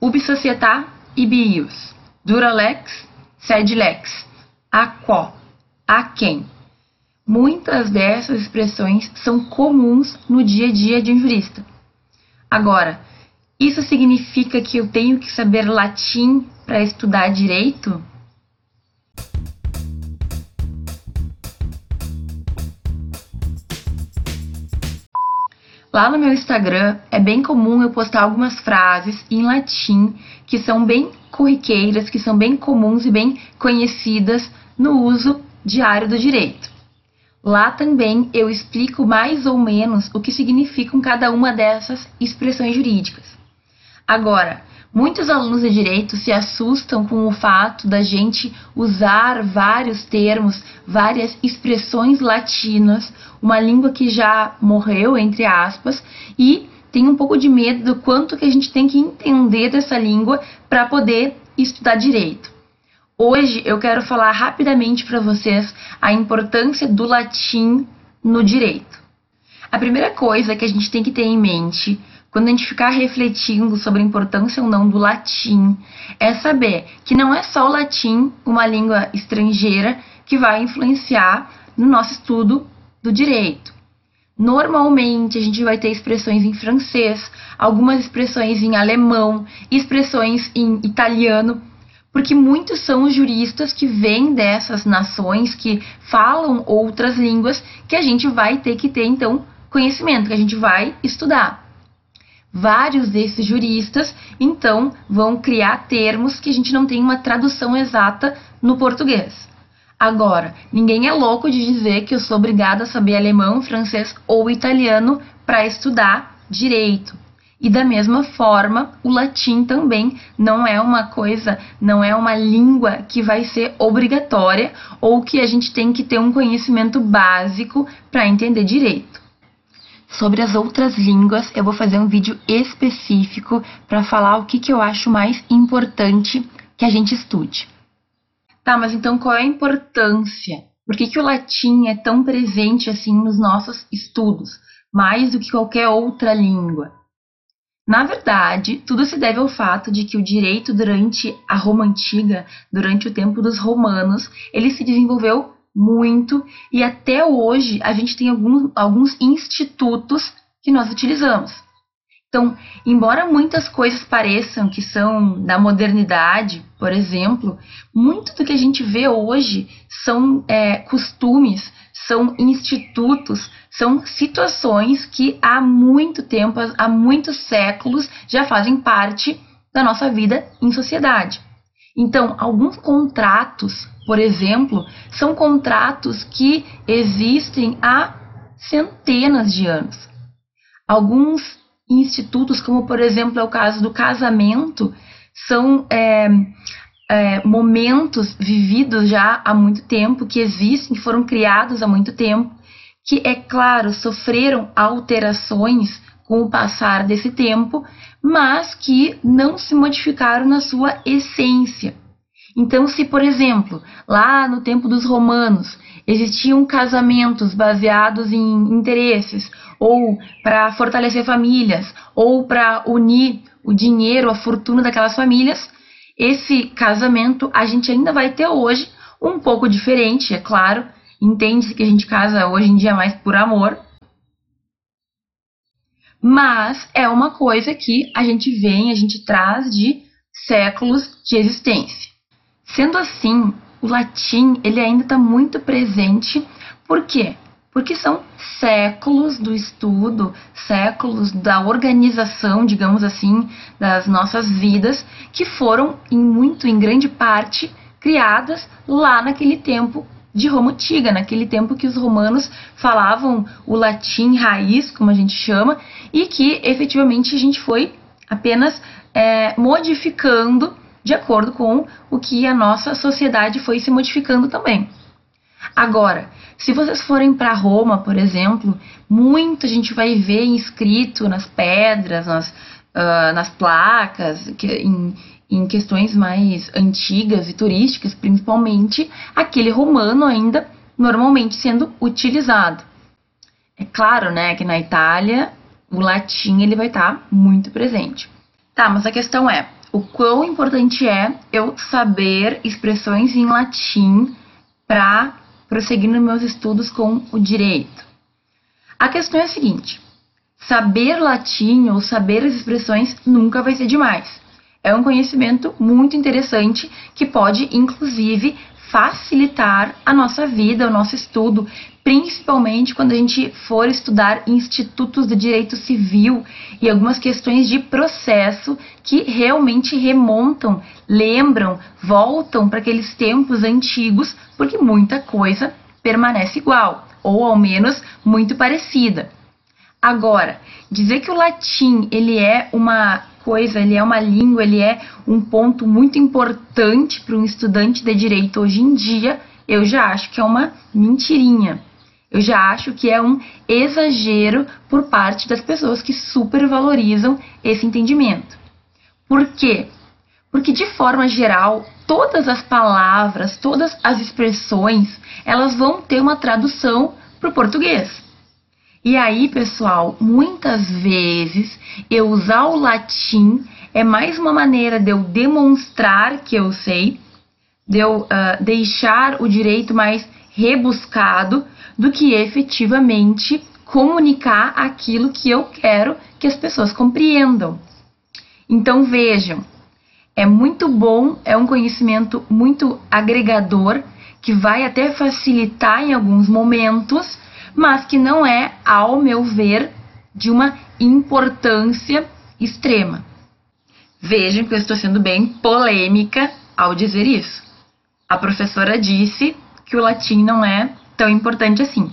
ubi società ibi ius, dura lex, sed lex, a quo, a quem. Muitas dessas expressões são comuns no dia a dia de um jurista. Agora, isso significa que eu tenho que saber latim para estudar direito? Lá no meu Instagram é bem comum eu postar algumas frases em latim que são bem corriqueiras, que são bem comuns e bem conhecidas no uso diário do direito. Lá também eu explico mais ou menos o que significam cada uma dessas expressões jurídicas. Agora, Muitos alunos de direito se assustam com o fato da gente usar vários termos, várias expressões latinas, uma língua que já morreu, entre aspas, e tem um pouco de medo do quanto que a gente tem que entender dessa língua para poder estudar direito. Hoje eu quero falar rapidamente para vocês a importância do latim no direito. A primeira coisa que a gente tem que ter em mente quando a gente ficar refletindo sobre a importância ou não do latim, é saber que não é só o latim, uma língua estrangeira, que vai influenciar no nosso estudo do direito. Normalmente a gente vai ter expressões em francês, algumas expressões em alemão, expressões em italiano, porque muitos são os juristas que vêm dessas nações que falam outras línguas que a gente vai ter que ter então conhecimento, que a gente vai estudar. Vários desses juristas, então, vão criar termos que a gente não tem uma tradução exata no português. Agora, ninguém é louco de dizer que eu sou obrigada a saber alemão, francês ou italiano para estudar direito. E da mesma forma, o latim também não é uma coisa, não é uma língua que vai ser obrigatória ou que a gente tem que ter um conhecimento básico para entender direito. Sobre as outras línguas, eu vou fazer um vídeo específico para falar o que, que eu acho mais importante que a gente estude. Tá, mas então qual é a importância? Por que, que o latim é tão presente assim nos nossos estudos, mais do que qualquer outra língua? Na verdade, tudo se deve ao fato de que o direito durante a Roma antiga, durante o tempo dos romanos, ele se desenvolveu muito, e até hoje a gente tem alguns, institutos que nós utilizamos. Então, embora muitas coisas pareçam que são da modernidade, por exemplo, muito do que a gente vê hoje são é, costumes, são institutos, são situações que há muito tempo, há muitos séculos já fazem parte da nossa vida em sociedade. Então, alguns contratos, por exemplo, são contratos que existem há centenas de anos. Alguns institutos, como por exemplo é o caso do casamento, são é, é, momentos vividos já há muito tempo, que existem, foram criados há muito tempo, que, é claro, sofreram alterações com o passar desse tempo, mas que não se modificaram na sua essência. Então, se, por exemplo, lá no tempo dos romanos existiam casamentos baseados em interesses, ou para fortalecer famílias, ou para unir o dinheiro, a fortuna daquelas famílias, esse casamento a gente ainda vai ter hoje, um pouco diferente, é claro. Entende-se que a gente casa hoje em dia mais por amor, mas é uma coisa que a gente vem, a gente traz de séculos de existência. Sendo assim, o latim ele ainda está muito presente. Por quê? Porque são séculos do estudo, séculos da organização, digamos assim, das nossas vidas, que foram em muito, em grande parte, criadas lá naquele tempo de Roma antiga, naquele tempo que os romanos falavam o latim raiz, como a gente chama, e que efetivamente a gente foi apenas é, modificando de acordo com o que a nossa sociedade foi se modificando também. Agora, se vocês forem para Roma, por exemplo, muito a gente vai ver inscrito nas pedras, nas, uh, nas placas, que, em, em questões mais antigas e turísticas, principalmente, aquele romano ainda normalmente sendo utilizado. É claro, né, que na Itália o latim ele vai estar tá muito presente. Tá, mas a questão é, o quão importante é eu saber expressões em latim para prosseguir nos meus estudos com o direito. A questão é a seguinte: saber latim ou saber as expressões nunca vai ser demais. É um conhecimento muito interessante que pode, inclusive, facilitar a nossa vida, o nosso estudo, principalmente quando a gente for estudar institutos de direito civil e algumas questões de processo que realmente remontam, lembram, voltam para aqueles tempos antigos, porque muita coisa permanece igual, ou ao menos muito parecida. Agora, dizer que o latim ele é uma coisa, ele é uma língua, ele é um ponto muito importante para um estudante de direito hoje em dia, eu já acho que é uma mentirinha. Eu já acho que é um exagero por parte das pessoas que supervalorizam esse entendimento. Por quê? Porque de forma geral, todas as palavras, todas as expressões, elas vão ter uma tradução para o português. E aí, pessoal, muitas vezes eu usar o latim é mais uma maneira de eu demonstrar que eu sei, de eu uh, deixar o direito mais rebuscado do que efetivamente comunicar aquilo que eu quero que as pessoas compreendam. Então vejam, é muito bom, é um conhecimento muito agregador que vai até facilitar em alguns momentos mas que não é, ao meu ver, de uma importância extrema. Vejam que eu estou sendo bem polêmica ao dizer isso. A professora disse que o latim não é tão importante assim.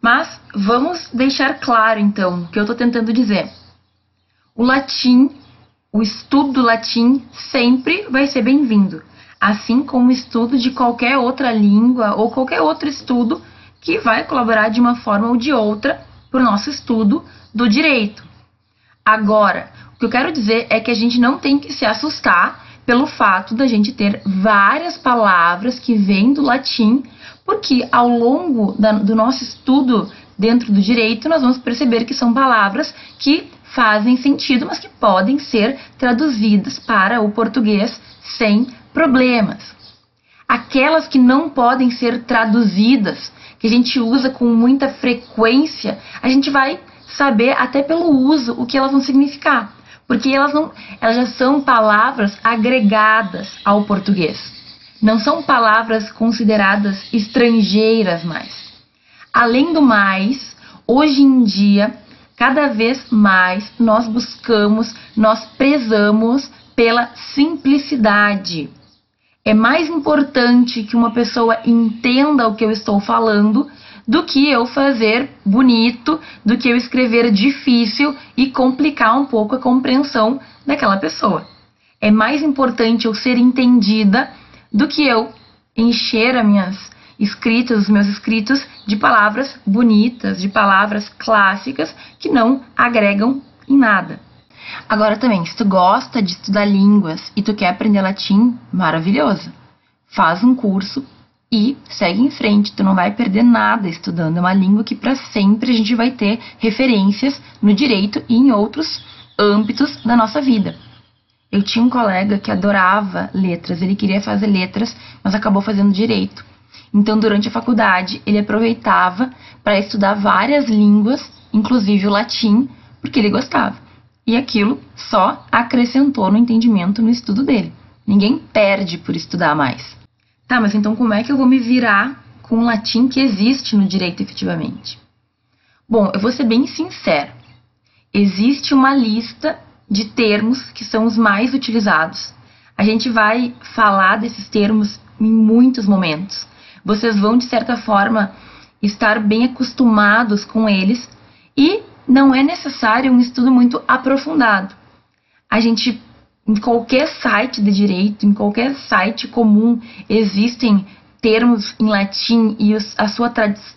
Mas vamos deixar claro então o que eu estou tentando dizer. O latim, o estudo do latim sempre vai ser bem-vindo, assim como o estudo de qualquer outra língua ou qualquer outro estudo que vai colaborar de uma forma ou de outra para o nosso estudo do direito. Agora, o que eu quero dizer é que a gente não tem que se assustar pelo fato da gente ter várias palavras que vêm do latim, porque ao longo da, do nosso estudo dentro do direito, nós vamos perceber que são palavras que fazem sentido, mas que podem ser traduzidas para o português sem problemas. Aquelas que não podem ser traduzidas que a gente usa com muita frequência, a gente vai saber até pelo uso o que elas vão significar, porque elas não, elas já são palavras agregadas ao português. Não são palavras consideradas estrangeiras mais. Além do mais, hoje em dia, cada vez mais nós buscamos, nós prezamos pela simplicidade. É mais importante que uma pessoa entenda o que eu estou falando do que eu fazer bonito, do que eu escrever difícil e complicar um pouco a compreensão daquela pessoa. É mais importante eu ser entendida do que eu encher as minhas escritas, os meus escritos de palavras bonitas, de palavras clássicas que não agregam em nada. Agora também, se tu gosta de estudar línguas e tu quer aprender latim, maravilhoso. Faz um curso e segue em frente, tu não vai perder nada estudando. É uma língua que para sempre a gente vai ter referências no direito e em outros âmbitos da nossa vida. Eu tinha um colega que adorava letras, ele queria fazer letras, mas acabou fazendo direito. Então, durante a faculdade, ele aproveitava para estudar várias línguas, inclusive o latim, porque ele gostava e aquilo só acrescentou no entendimento no estudo dele. Ninguém perde por estudar mais. Tá, mas então como é que eu vou me virar com o latim que existe no direito efetivamente? Bom, eu vou ser bem sincero. Existe uma lista de termos que são os mais utilizados. A gente vai falar desses termos em muitos momentos. Vocês vão, de certa forma, estar bem acostumados com eles e não é necessário um estudo muito aprofundado. A gente, em qualquer site de direito, em qualquer site comum, existem termos em latim e a sua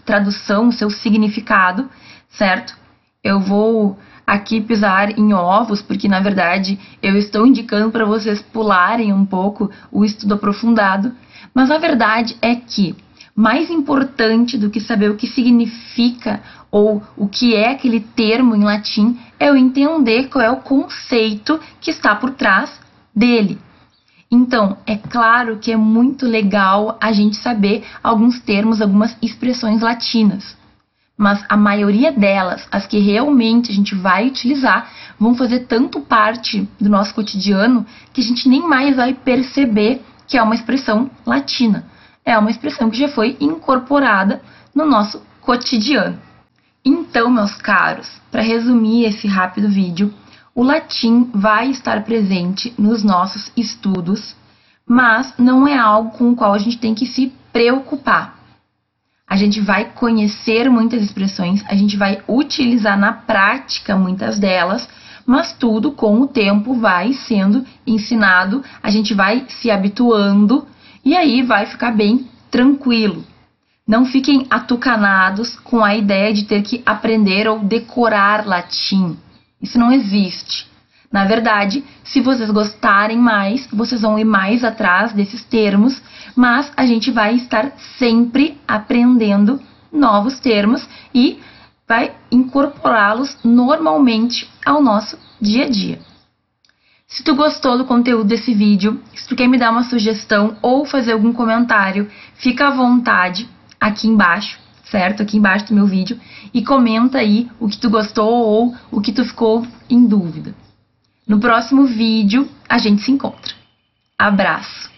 tradução, o seu significado, certo? Eu vou aqui pisar em ovos, porque na verdade eu estou indicando para vocês pularem um pouco o estudo aprofundado, mas a verdade é que mais importante do que saber o que significa ou o que é aquele termo em latim é eu entender qual é o conceito que está por trás dele. Então, é claro que é muito legal a gente saber alguns termos, algumas expressões latinas. Mas a maioria delas, as que realmente a gente vai utilizar, vão fazer tanto parte do nosso cotidiano que a gente nem mais vai perceber que é uma expressão latina. É uma expressão que já foi incorporada no nosso cotidiano. Então, meus caros, para resumir esse rápido vídeo, o latim vai estar presente nos nossos estudos, mas não é algo com o qual a gente tem que se preocupar. A gente vai conhecer muitas expressões, a gente vai utilizar na prática muitas delas, mas tudo com o tempo vai sendo ensinado, a gente vai se habituando e aí vai ficar bem tranquilo. Não fiquem atucanados com a ideia de ter que aprender ou decorar latim. Isso não existe. Na verdade, se vocês gostarem mais, vocês vão ir mais atrás desses termos, mas a gente vai estar sempre aprendendo novos termos e vai incorporá-los normalmente ao nosso dia a dia. Se tu gostou do conteúdo desse vídeo, se tu quer me dar uma sugestão ou fazer algum comentário, fica à vontade aqui embaixo, certo? Aqui embaixo do meu vídeo e comenta aí o que tu gostou ou o que tu ficou em dúvida. No próximo vídeo a gente se encontra. Abraço!